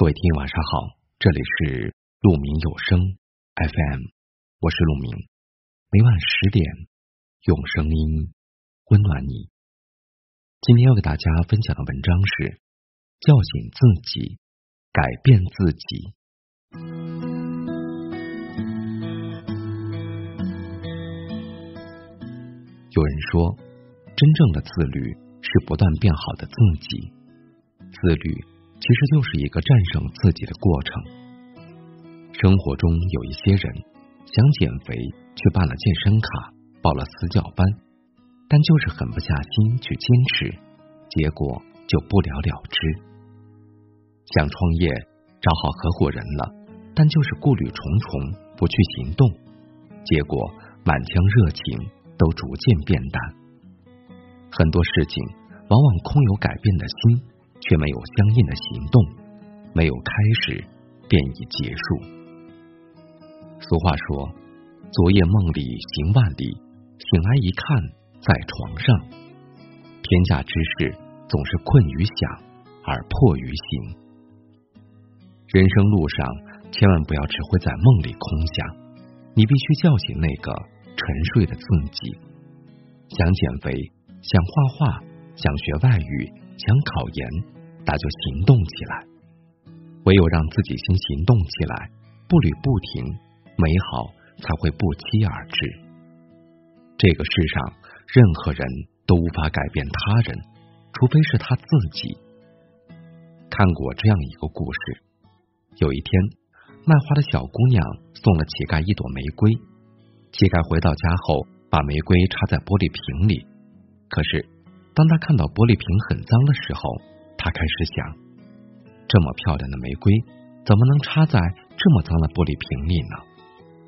各位听友晚上好，这里是鹿鸣有声 FM，我是鹿鸣，每晚十点用声音温暖你。今天要给大家分享的文章是叫醒自己，改变自己。有人说，真正的自律是不断变好的自己，自律。其实就是一个战胜自己的过程。生活中有一些人想减肥，却办了健身卡，报了私教班，但就是狠不下心去坚持，结果就不了了之。想创业，找好合伙人了，但就是顾虑重重，不去行动，结果满腔热情都逐渐变淡。很多事情往往空有改变的心。却没有相应的行动，没有开始便已结束。俗话说：“昨夜梦里行万里，醒来一看在床上。”天下之事总是困于想而迫于行。人生路上千万不要只会在梦里空想，你必须叫醒那个沉睡的自己。想减肥，想画画，想学外语。想考研，那就行动起来。唯有让自己先行动起来，步履不停，美好才会不期而至。这个世上，任何人都无法改变他人，除非是他自己。看过这样一个故事：有一天，卖花的小姑娘送了乞丐一朵玫瑰。乞丐回到家后，把玫瑰插在玻璃瓶里，可是。当他看到玻璃瓶很脏的时候，他开始想：这么漂亮的玫瑰，怎么能插在这么脏的玻璃瓶里呢？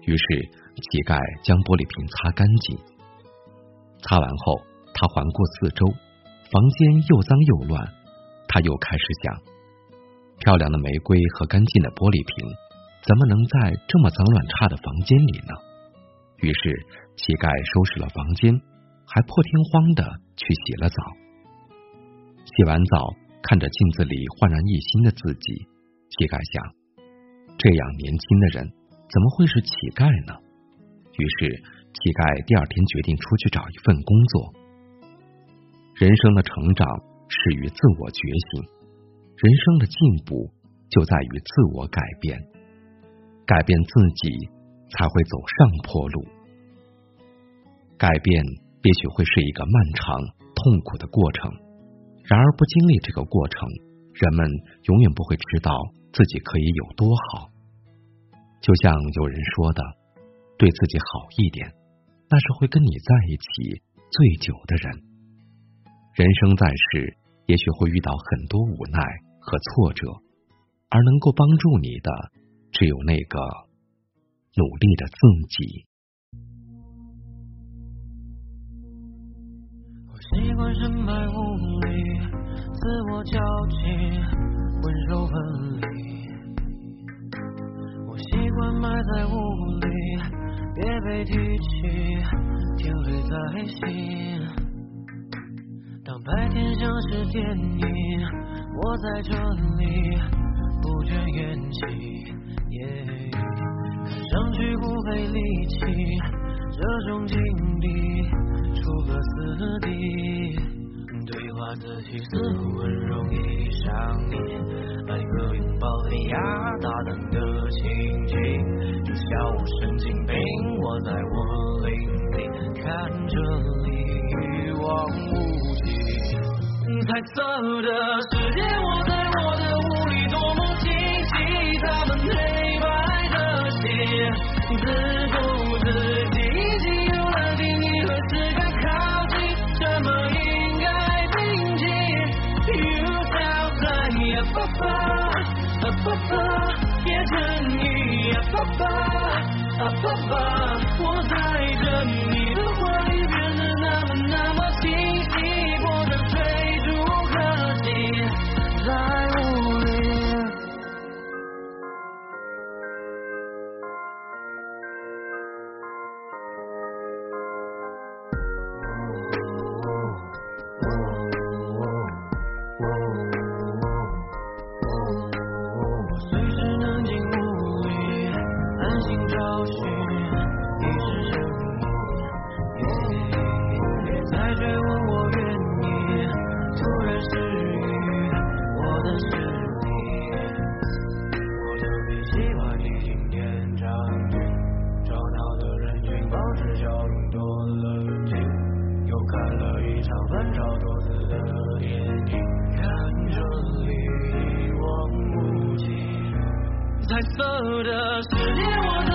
于是，乞丐将玻璃瓶擦干净。擦完后，他环顾四周，房间又脏又乱。他又开始想：漂亮的玫瑰和干净的玻璃瓶，怎么能在这么脏乱差的房间里呢？于是，乞丐收拾了房间。还破天荒的去洗了澡，洗完澡看着镜子里焕然一新的自己，乞丐想：这样年轻的人怎么会是乞丐呢？于是乞丐第二天决定出去找一份工作。人生的成长始于自我觉醒，人生的进步就在于自我改变，改变自己才会走上坡路，改变。也许会是一个漫长痛苦的过程，然而不经历这个过程，人们永远不会知道自己可以有多好。就像有人说的：“对自己好一点，那是会跟你在一起最久的人。”人生在世，也许会遇到很多无奈和挫折，而能够帮助你的，只有那个努力的自己。我习惯深埋雾，自我交集，温柔分离。我习惯埋在雾里，别被提起，天黑在心。当白天像是电影，我在这里不倦演起，看上去不费力气，这种境地。出个死地，话自己似乎很容易上瘾，来个拥抱黑压大胆的情景，就笑我神经病，我在我爸爸，啊爸爸，我在等你。色的世界，我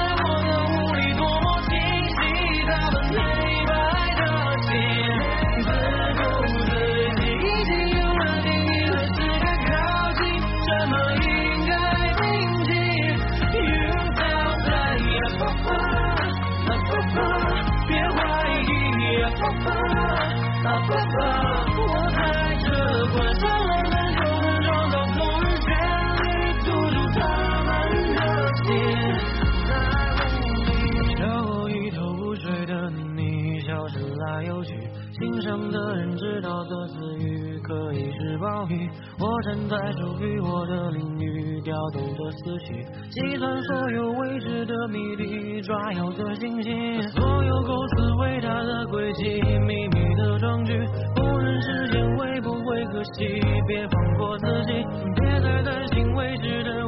是暴雨。我站在属于我的领域，调动着思绪，计算所有未知的谜底，抓要的星星，所有构思伟大的轨迹，秘密的壮举，不论时间会不会可惜，别放过自己，别再担心未知的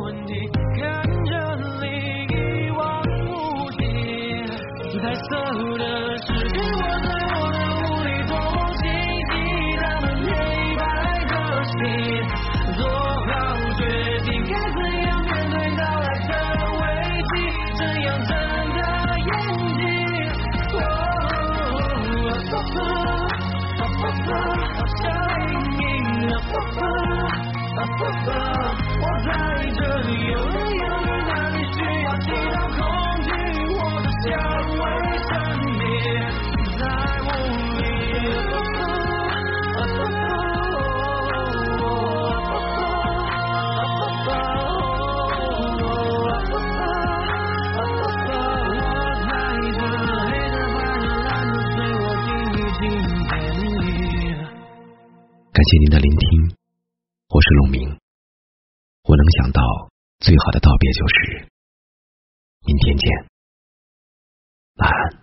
感谢您的聆听，我是陆明。我能想到最好的道别就是明天见，晚安。